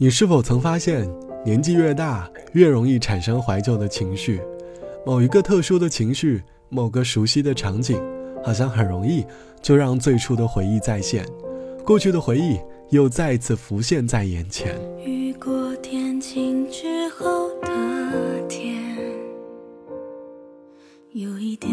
你是否曾发现，年纪越大，越容易产生怀旧的情绪？某一个特殊的情绪，某个熟悉的场景，好像很容易就让最初的回忆再现，过去的回忆又再次浮现在眼前。雨过天晴之后的天，有一点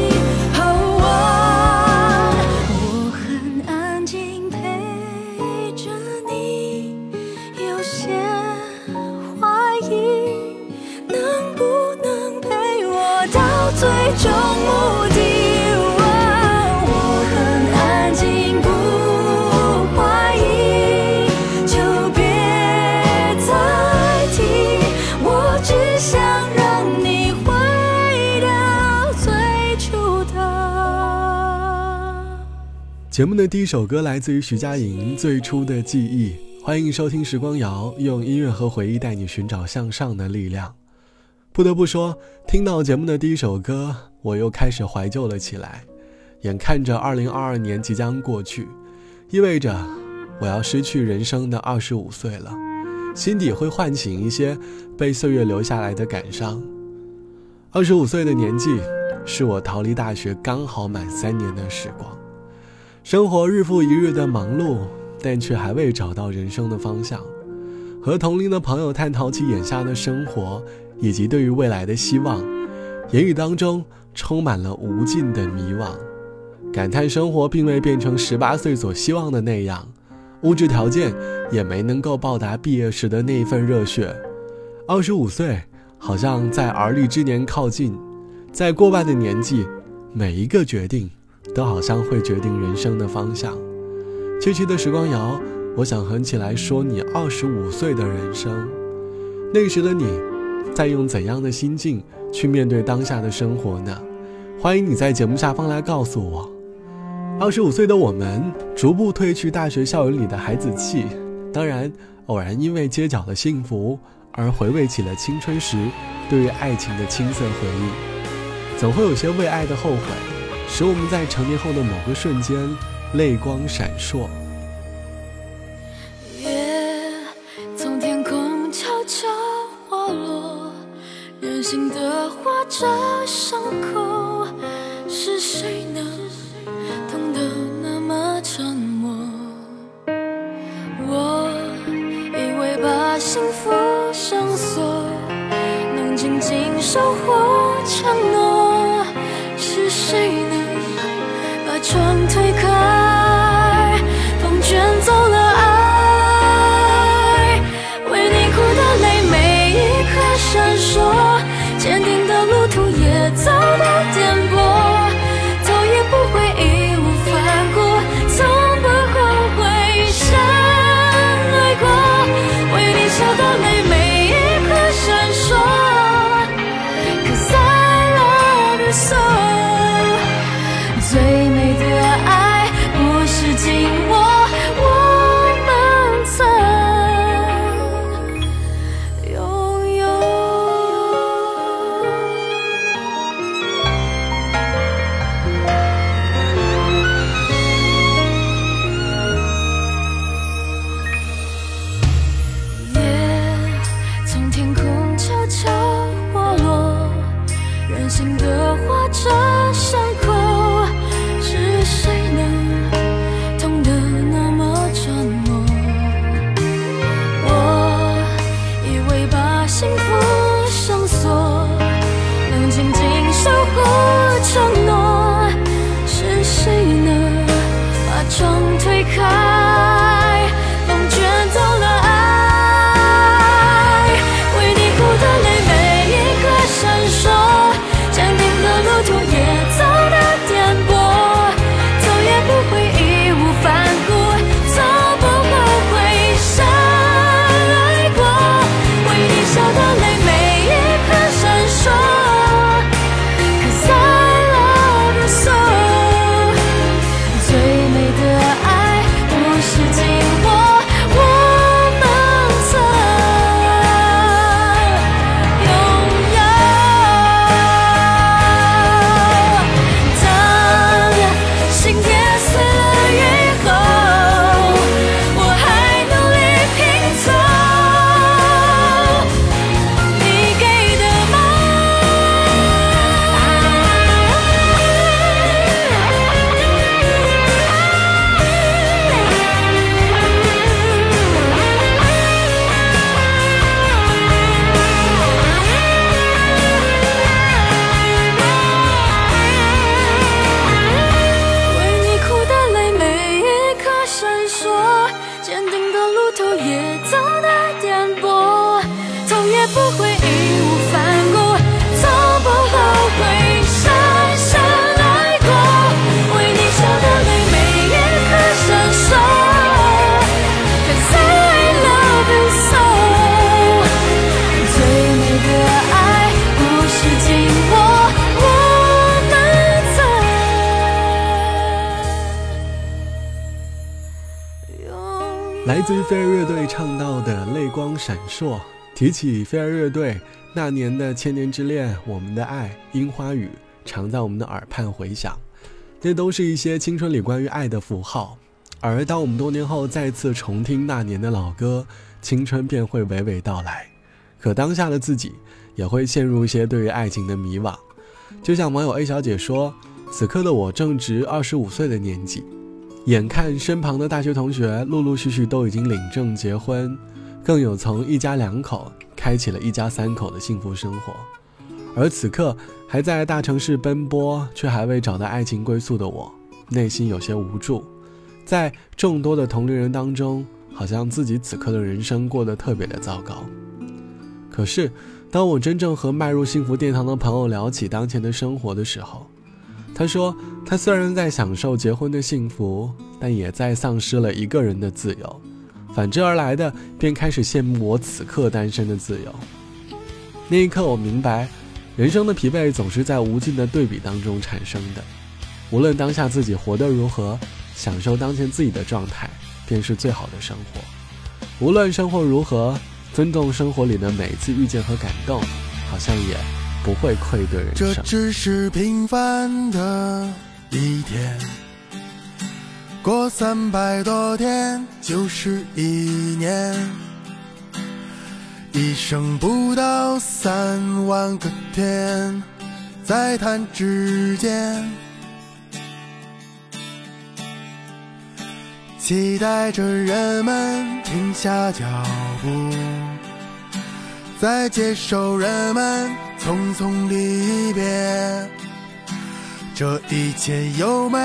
节目的第一首歌来自于徐佳莹《最初的记忆》，欢迎收听时光谣，用音乐和回忆带你寻找向上的力量。不得不说，听到节目的第一首歌，我又开始怀旧了起来。眼看着2022年即将过去，意味着我要失去人生的25岁了，心底会唤醒一些被岁月留下来的感伤。25岁的年纪，是我逃离大学刚好满三年的时光。生活日复一日的忙碌，但却还未找到人生的方向。和同龄的朋友探讨起眼下的生活以及对于未来的希望，言语当中充满了无尽的迷惘，感叹生活并未变成十八岁所希望的那样，物质条件也没能够报答毕业时的那一份热血。二十五岁，好像在而立之年靠近，在过半的年纪，每一个决定。都好像会决定人生的方向。这期的时光谣，我想哼起来说你二十五岁的人生。那时的你，在用怎样的心境去面对当下的生活呢？欢迎你在节目下方来告诉我。二十五岁的我们逐步褪去大学校园里的孩子气，当然，偶然因为街角的幸福而回味起了青春时对于爱情的青涩回忆，总会有些为爱的后悔，使我们在成年后的某个瞬间泪光闪烁。心的划着伤口，是谁呢？痛得那么沉默。我以为把幸福上锁，能紧紧守护来自于飞儿乐队唱到的泪光闪烁，提起飞儿乐队那年的千年之恋，我们的爱，樱花雨，常在我们的耳畔回响。这都是一些青春里关于爱的符号。而当我们多年后再次重听那年的老歌，青春便会娓娓道来。可当下的自己也会陷入一些对于爱情的迷惘。就像网友 A 小姐说：“此刻的我正值二十五岁的年纪。”眼看身旁的大学同学陆陆续续都已经领证结婚，更有从一家两口开启了一家三口的幸福生活，而此刻还在大城市奔波却还未找到爱情归宿的我，内心有些无助。在众多的同龄人当中，好像自己此刻的人生过得特别的糟糕。可是，当我真正和迈入幸福殿堂的朋友聊起当前的生活的时候，他说：“他虽然在享受结婚的幸福，但也在丧失了一个人的自由。反之而来的，便开始羡慕我此刻单身的自由。那一刻，我明白，人生的疲惫总是在无尽的对比当中产生的。无论当下自己活得如何，享受当前自己的状态，便是最好的生活。无论生活如何，尊重生活里的每一次遇见和感动，好像也不会愧对人生。这只是平凡的一天，过三百多天就是一年，一生不到三万个天，在弹指间。期待着人们停下脚步，在接受人们匆匆离别。这一切有没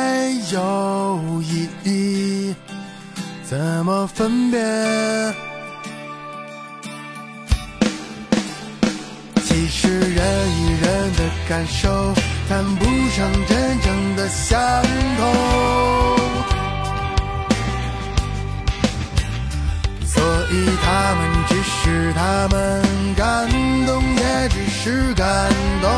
有意义？怎么分别？其实人与人的感受谈不上真正的相同。所以他们只是他们感动，也只是是感动。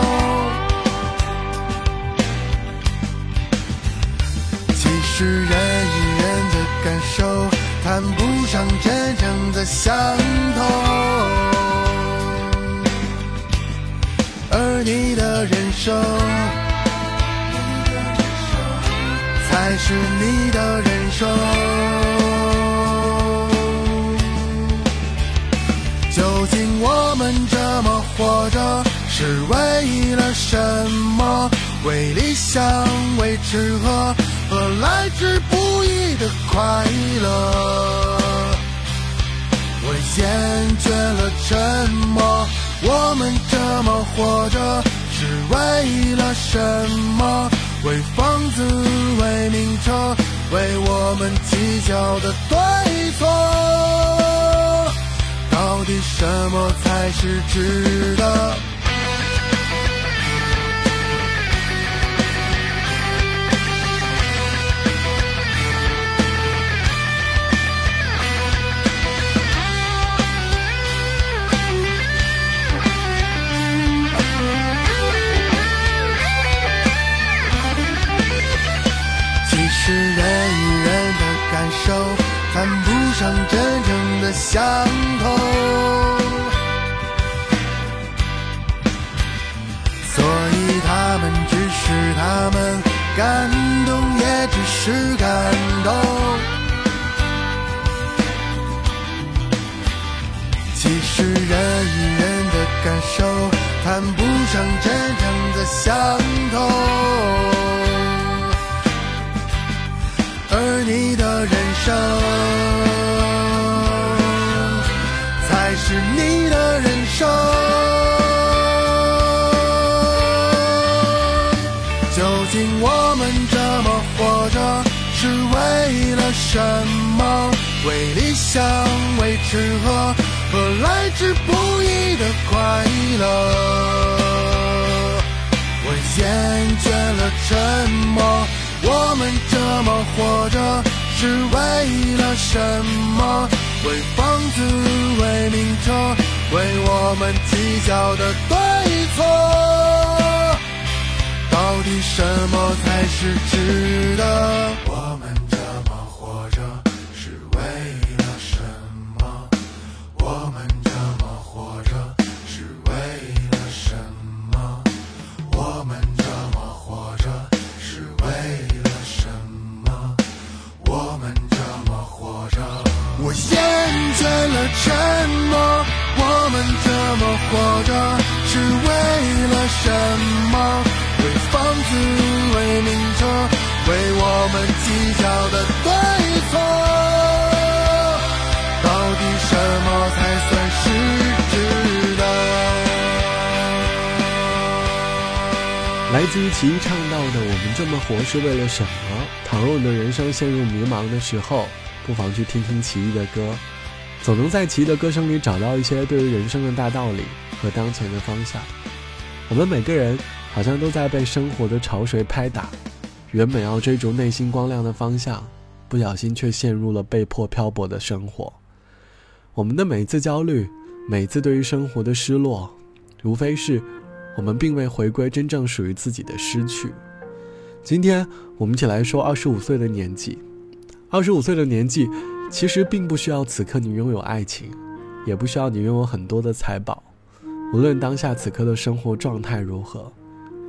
其实人与人的感受谈不上真正的相同，而你的人生才是你的人生。我们这么活着是为了什么？为理想，为吃喝和来之不易的快乐。我厌倦了沉默。我们这么活着是为了什么？为房子，为名车，为我们计较的对错。到底什么才是值得？是你的人生。究竟我们这么活着是为了什么？为理想，为吃喝和来之不易的快乐。我厌倦了沉默。我们这么活着是为了什么？为房子，为名车，为我们计较的对错。到底什么才是值得？得？来自于奇艺唱到的“我们这么活是为了什么？”倘若你的人生陷入迷茫的时候，不妨去听听奇艺的歌，总能在奇艺的歌声里找到一些对于人生的大道理和当前的方向。我们每个人好像都在被生活的潮水拍打，原本要追逐内心光亮的方向，不小心却陷入了被迫漂泊的生活。我们的每一次焦虑，每次对于生活的失落，无非是我们并未回归真正属于自己的失去。今天我们一起来说二十五岁的年纪。二十五岁的年纪，其实并不需要此刻你拥有爱情，也不需要你拥有很多的财宝。无论当下此刻的生活状态如何，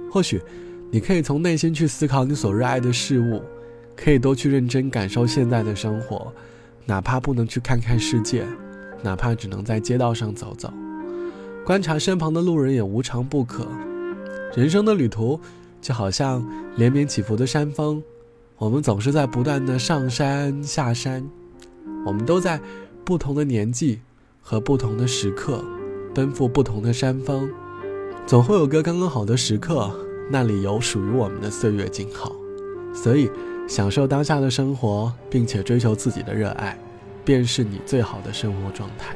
或许你可以从内心去思考你所热爱的事物，可以多去认真感受现在的生活，哪怕不能去看看世界，哪怕只能在街道上走走，观察身旁的路人也无尝不可。人生的旅途。就好像连绵起伏的山峰，我们总是在不断的上山下山，我们都在不同的年纪和不同的时刻奔赴不同的山峰，总会有个刚刚好的时刻，那里有属于我们的岁月静好。所以，享受当下的生活，并且追求自己的热爱，便是你最好的生活状态。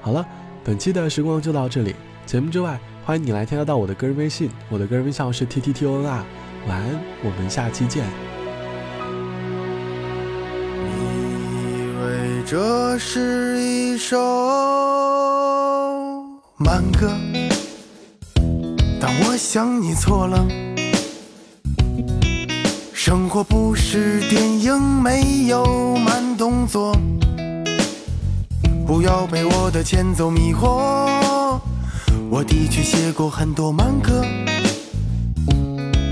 好了，本期的时光就到这里。节目之外。欢迎你来添加到我的个人微信，我的个人微信号是 t t t o n r。晚安，我们下期见。你以为这是一首慢歌，但我想你错了。生活不是电影，没有慢动作，不要被我的前奏迷惑。我的确写过很多慢歌，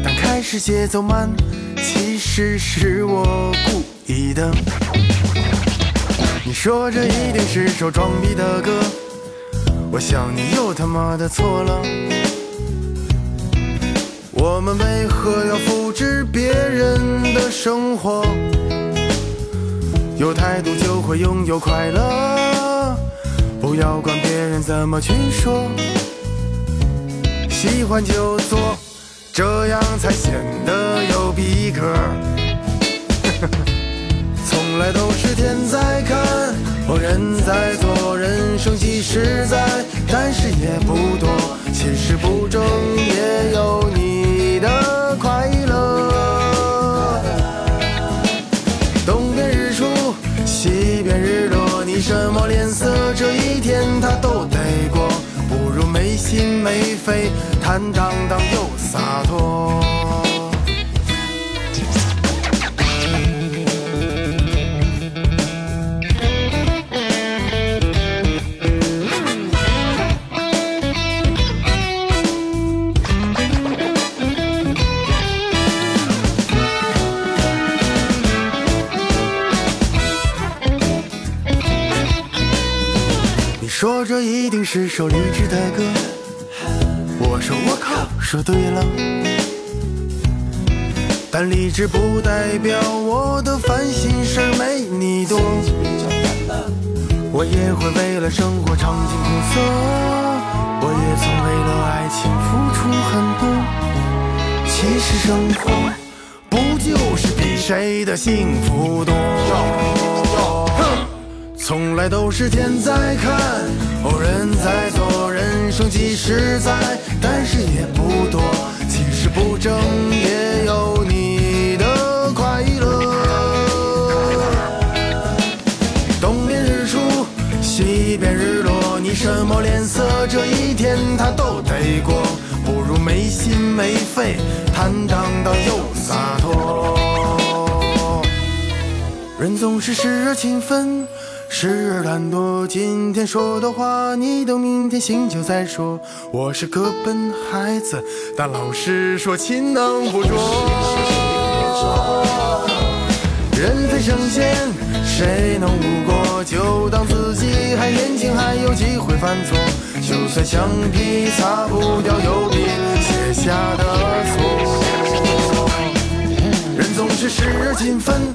但开始节奏慢，其实是我故意的。你说这一定是首装逼的歌，我想你又他妈的错了。我们为何要复制别人的生活？有态度就会拥有快乐，不要管别人怎么去说。喜欢就做，这样才显得有逼格。从来都是天在看，人在做，人生几十载，但是也不多。其实不争也有你的快乐。东边日出，西边日落，你什么脸色？心没飞，坦荡荡又洒脱。你说这一定是首励志的歌，说对了。但理智不代表我的烦心事没你多，我也会为了生活尝尽苦涩，我也曾为了爱情付出很多。其实生活不就是比谁的幸福多？从来都是天在看，人在做，生即实在，但是也不多。其实不争也有你的快乐。东边日出，西边日落，你什么脸色？这一天他都得过。不如没心没肺，坦荡荡又洒脱。人总是时而勤奋。时而懒惰，今天说的话，你等明天醒酒再说。我是个笨孩子，但老师说勤能补拙。人非圣贤，谁能无过？就当自己还年轻，还有机会犯错。就算橡皮擦不掉油笔写下的错。人总是时而勤奋。